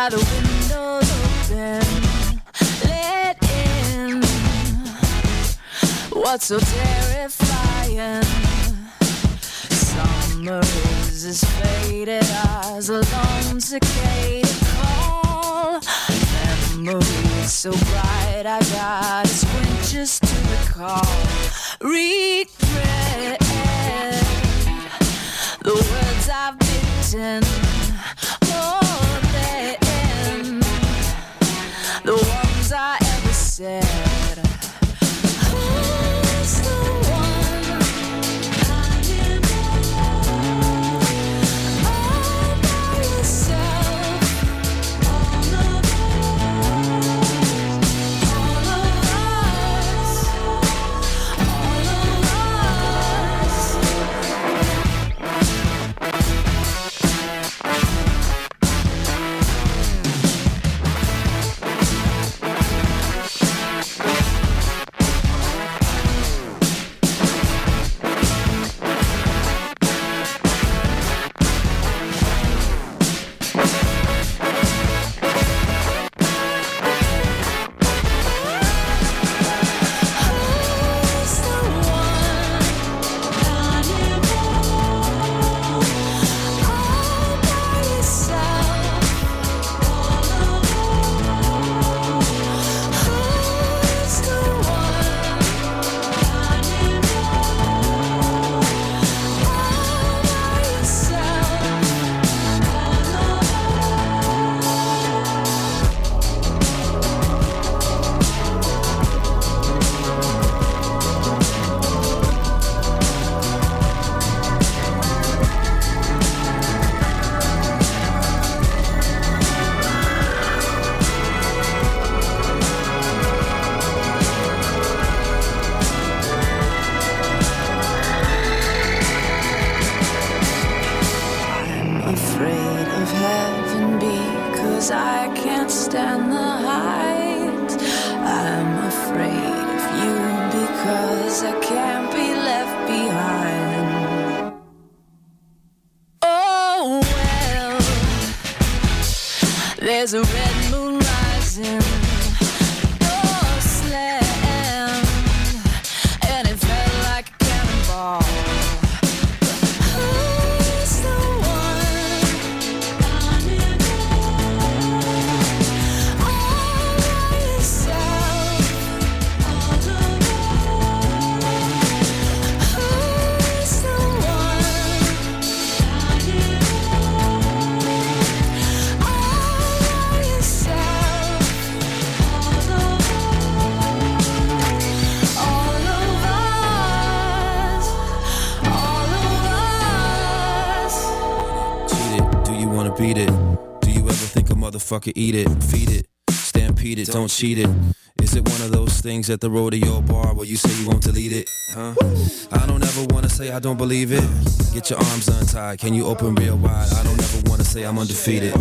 Brighter windows motherfucker eat it? Feed it, stampede it, don't cheat it. Is it one of those things at the rodeo bar where you say you won't delete it? Huh? I don't ever wanna say I don't believe it. Get your arms untied, can you open real wide? I don't ever wanna say I'm undefeated.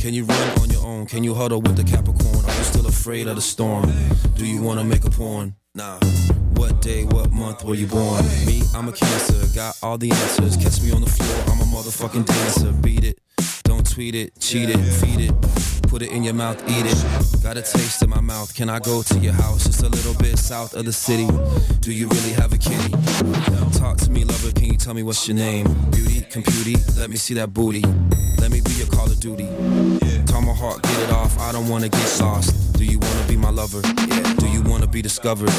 Can you run on your own? Can you huddle with the Capricorn? Are you still afraid of the storm? Do you wanna make a porn? Nah. What day, what month were you born? Me, I'm a cancer, got all the answers. Catch me on the floor, I'm a motherfucking dancer. Beat it, don't tweet it, cheat it, feed it. Put it in your mouth, eat it. Got a taste in my mouth. Can I go to your house? Just a little bit south of the city. Do you really have a kitty? Talk to me, lover. Can you tell me what's your name? Beauty, computy. Let me see that booty. Let me be your Call of Duty. Tomahawk, get it off. I don't wanna get lost. Do you wanna be my lover? Yeah. Do you wanna be discovered?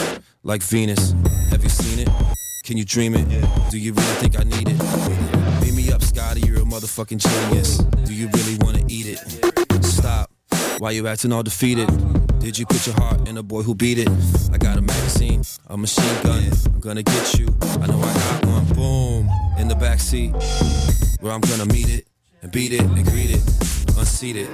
Like Venus. Have you seen it? Can you dream it? Do you really think I need it? Up, Scotty. You're a motherfucking genius. Do you really wanna eat it? Stop. Why you acting all defeated? Did you put your heart in a boy who beat it? I got a magazine, a machine gun. I'm gonna get you. I know I got one. Boom. In the backseat. Where I'm gonna meet it and beat it and greet it. Unseated.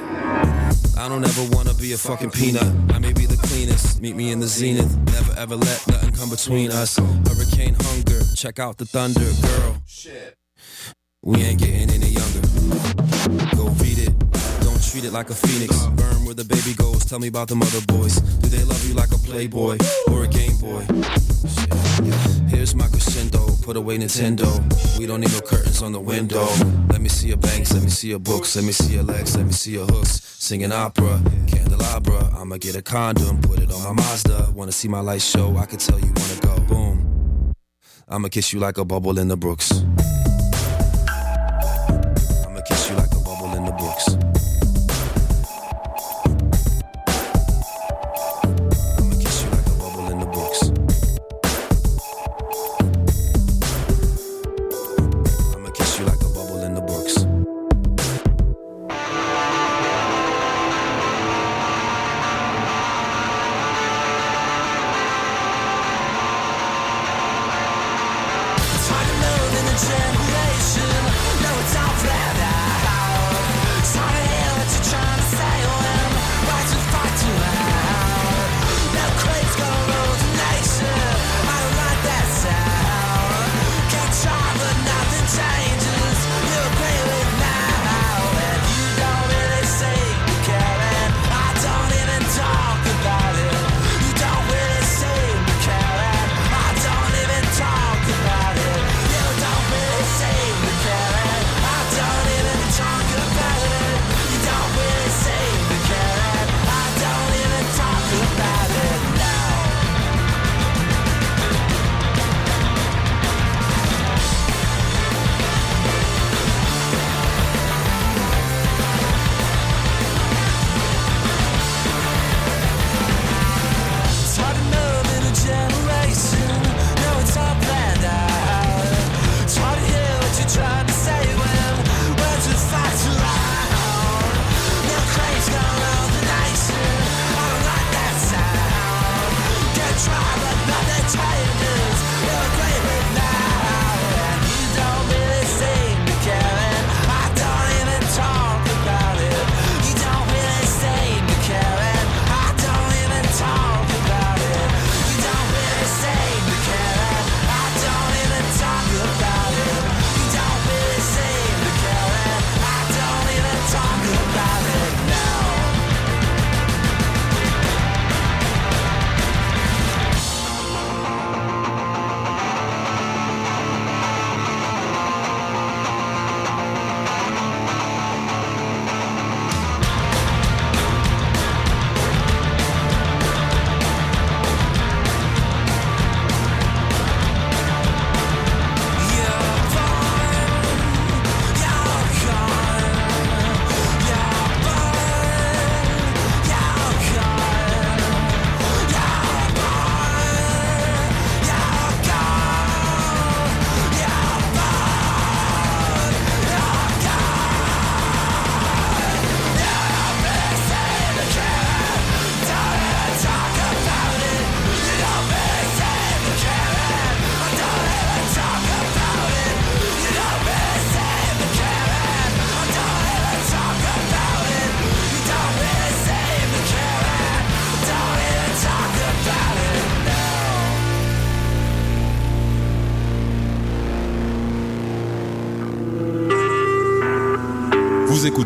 I don't ever wanna be a fucking peanut. I may be the cleanest. Meet me in the zenith. Never ever let nothing come between us. Hurricane hunger. Check out the thunder, girl. We ain't getting any younger. Go read it. Don't treat it like a phoenix. Burn where the baby goes. Tell me about the mother boys. Do they love you like a playboy or a game boy? Here's my crescendo. Put away Nintendo. We don't need no curtains on the window. Let me see your banks. Let me see your books. Let me see your legs. Let me see your hooks. Singing opera, candelabra. I'ma get a condom. Put it on my Mazda. Wanna see my light show? I can tell you wanna go. Boom. I'ma kiss you like a bubble in the brooks.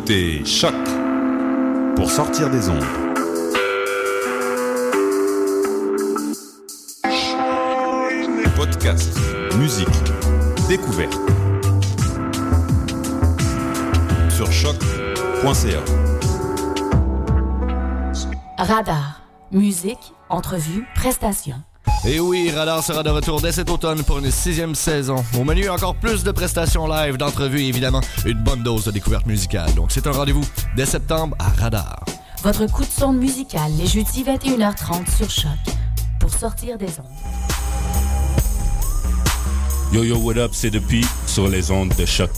Écoutez Choc pour sortir des ondes. Podcast, musique, découverte. Sur choc.ca. Radar. Musique, entrevue, prestations. Et oui, Radar sera de retour dès cet automne pour une sixième saison. Au menu, encore plus de prestations live, d'entrevues et évidemment une bonne dose de découverte musicale. Donc c'est un rendez-vous dès septembre à Radar. Votre coup de sonde musical les jeudis 21h30 sur Choc. Pour sortir des ondes. Yo yo, what up, c'est depuis sur les ondes de choc.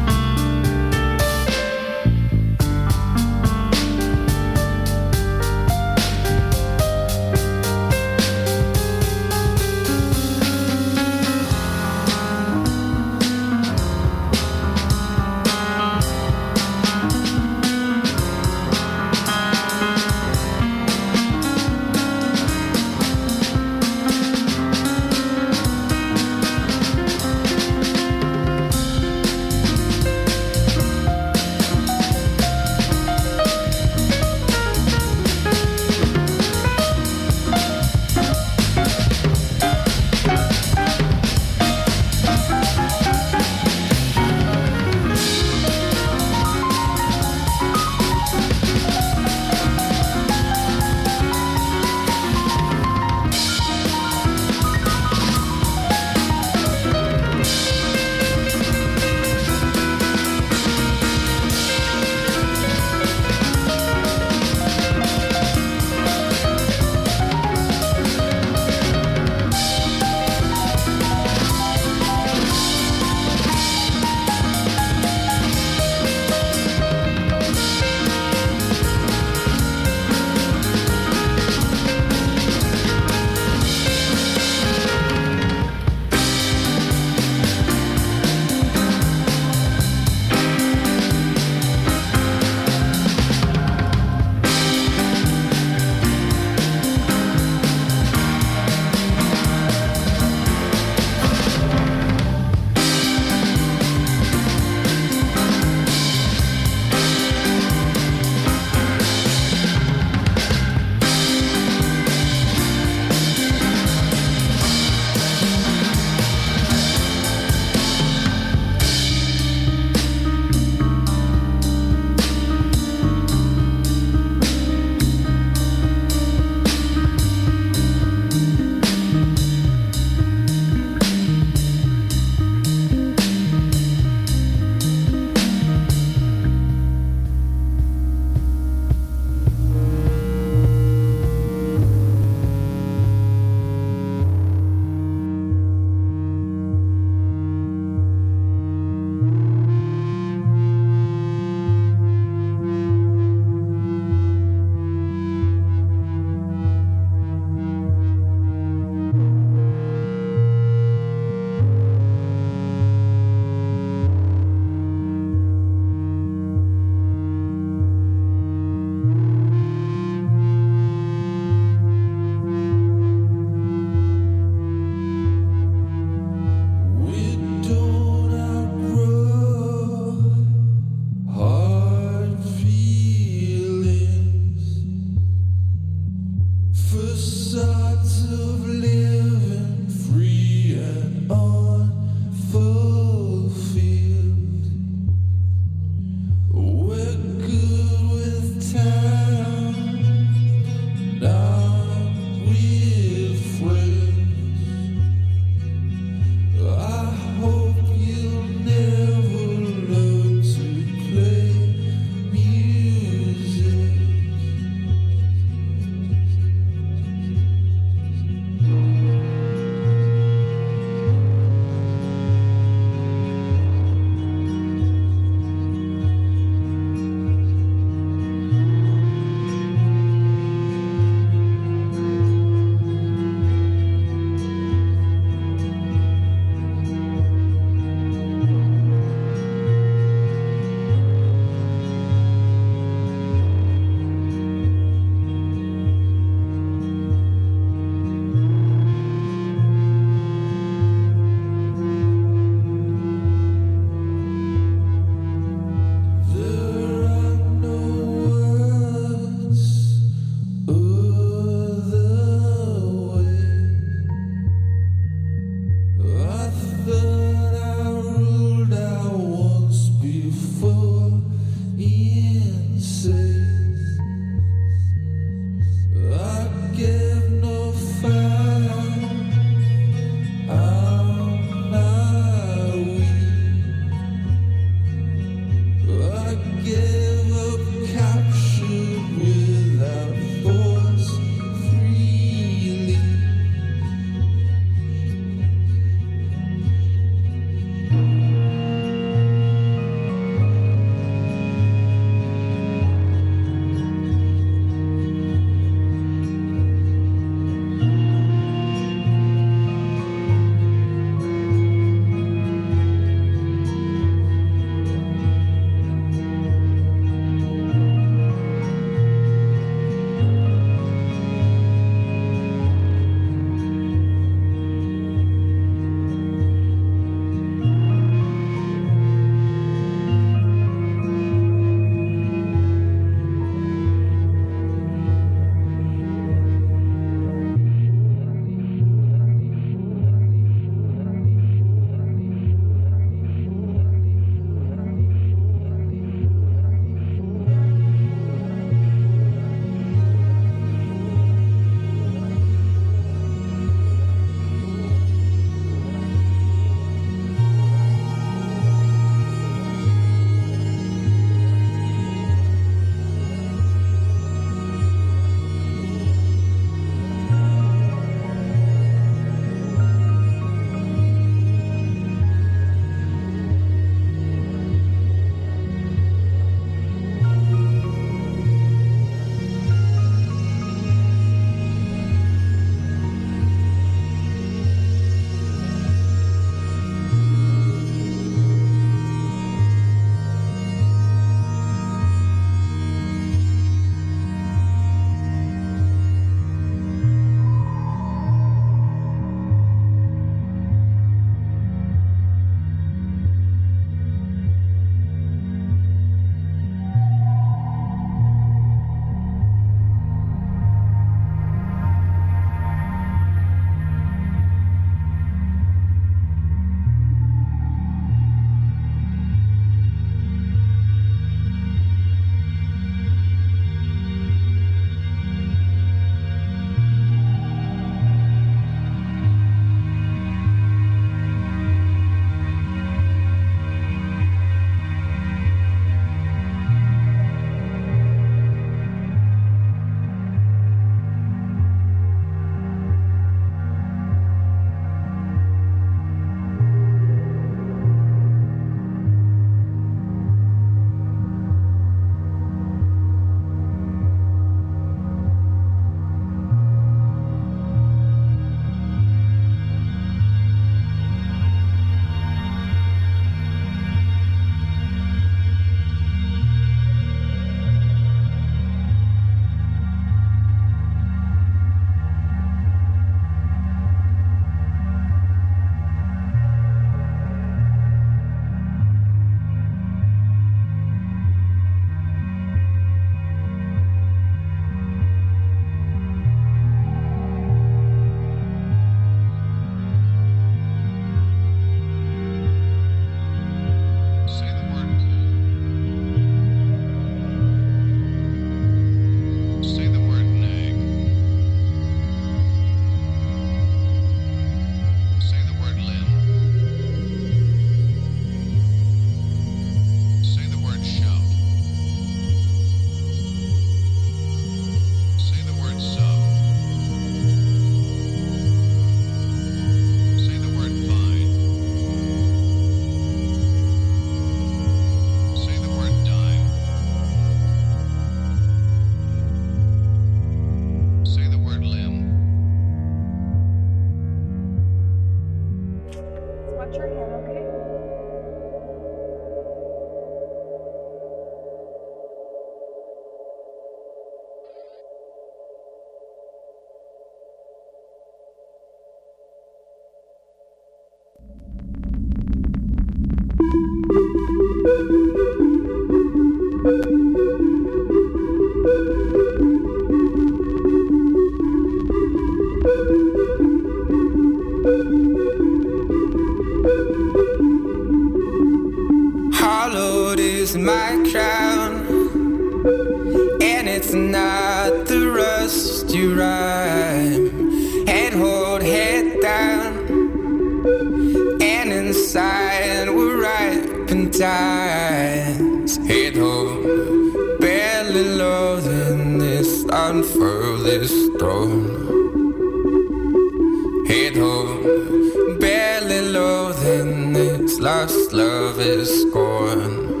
Barely loathing this lost love is scorn.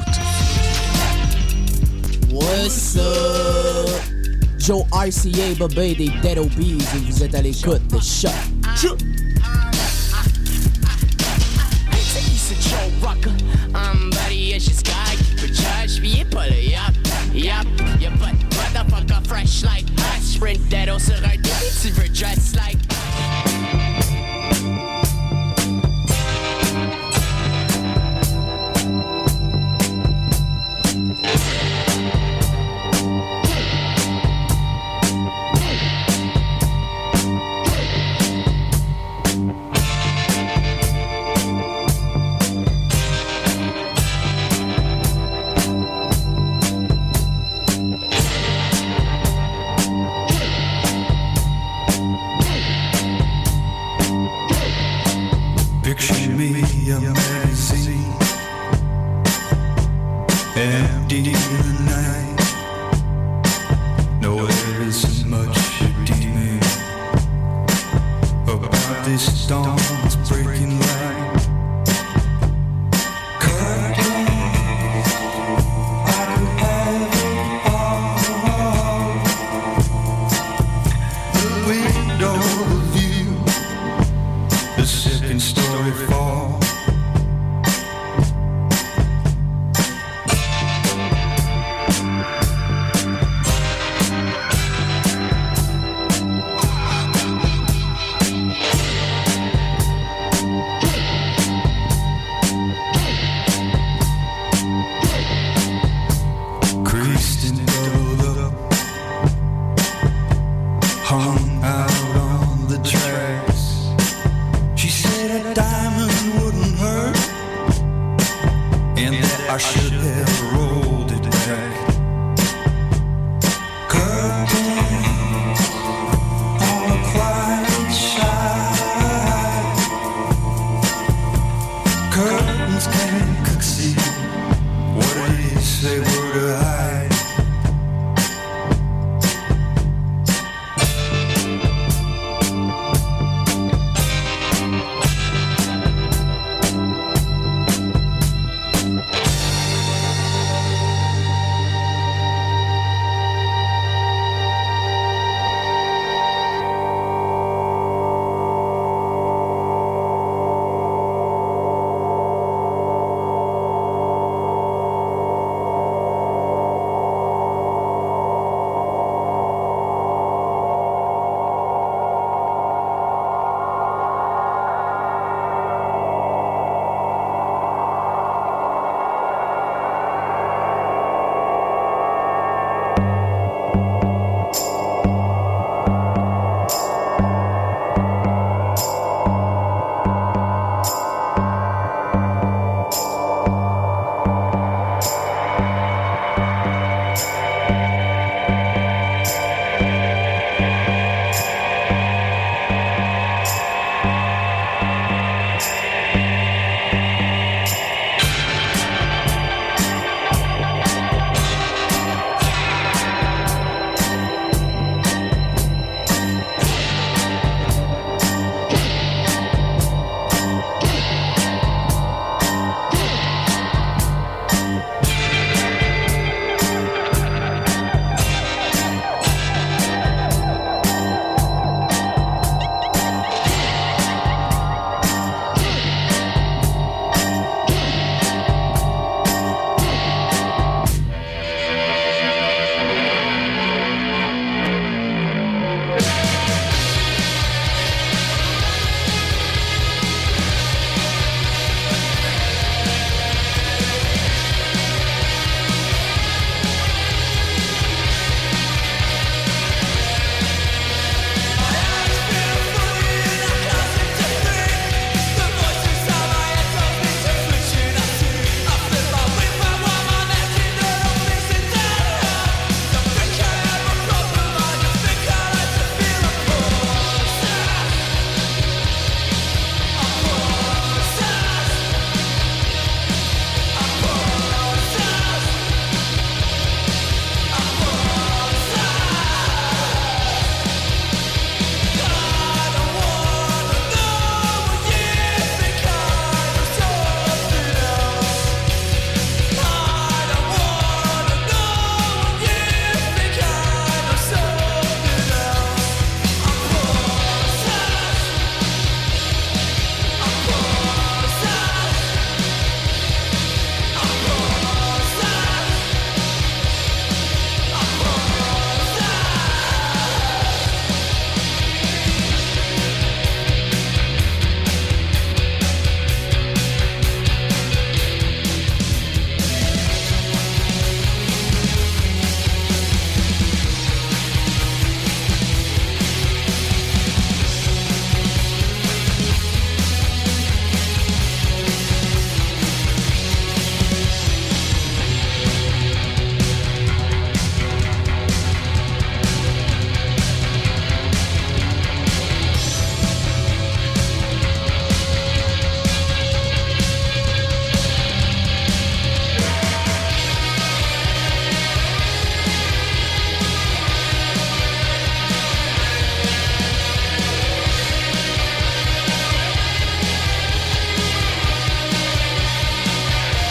What's up? Joe RCA, Bobé des Dead Obies et vous êtes à l'écoute de Choq.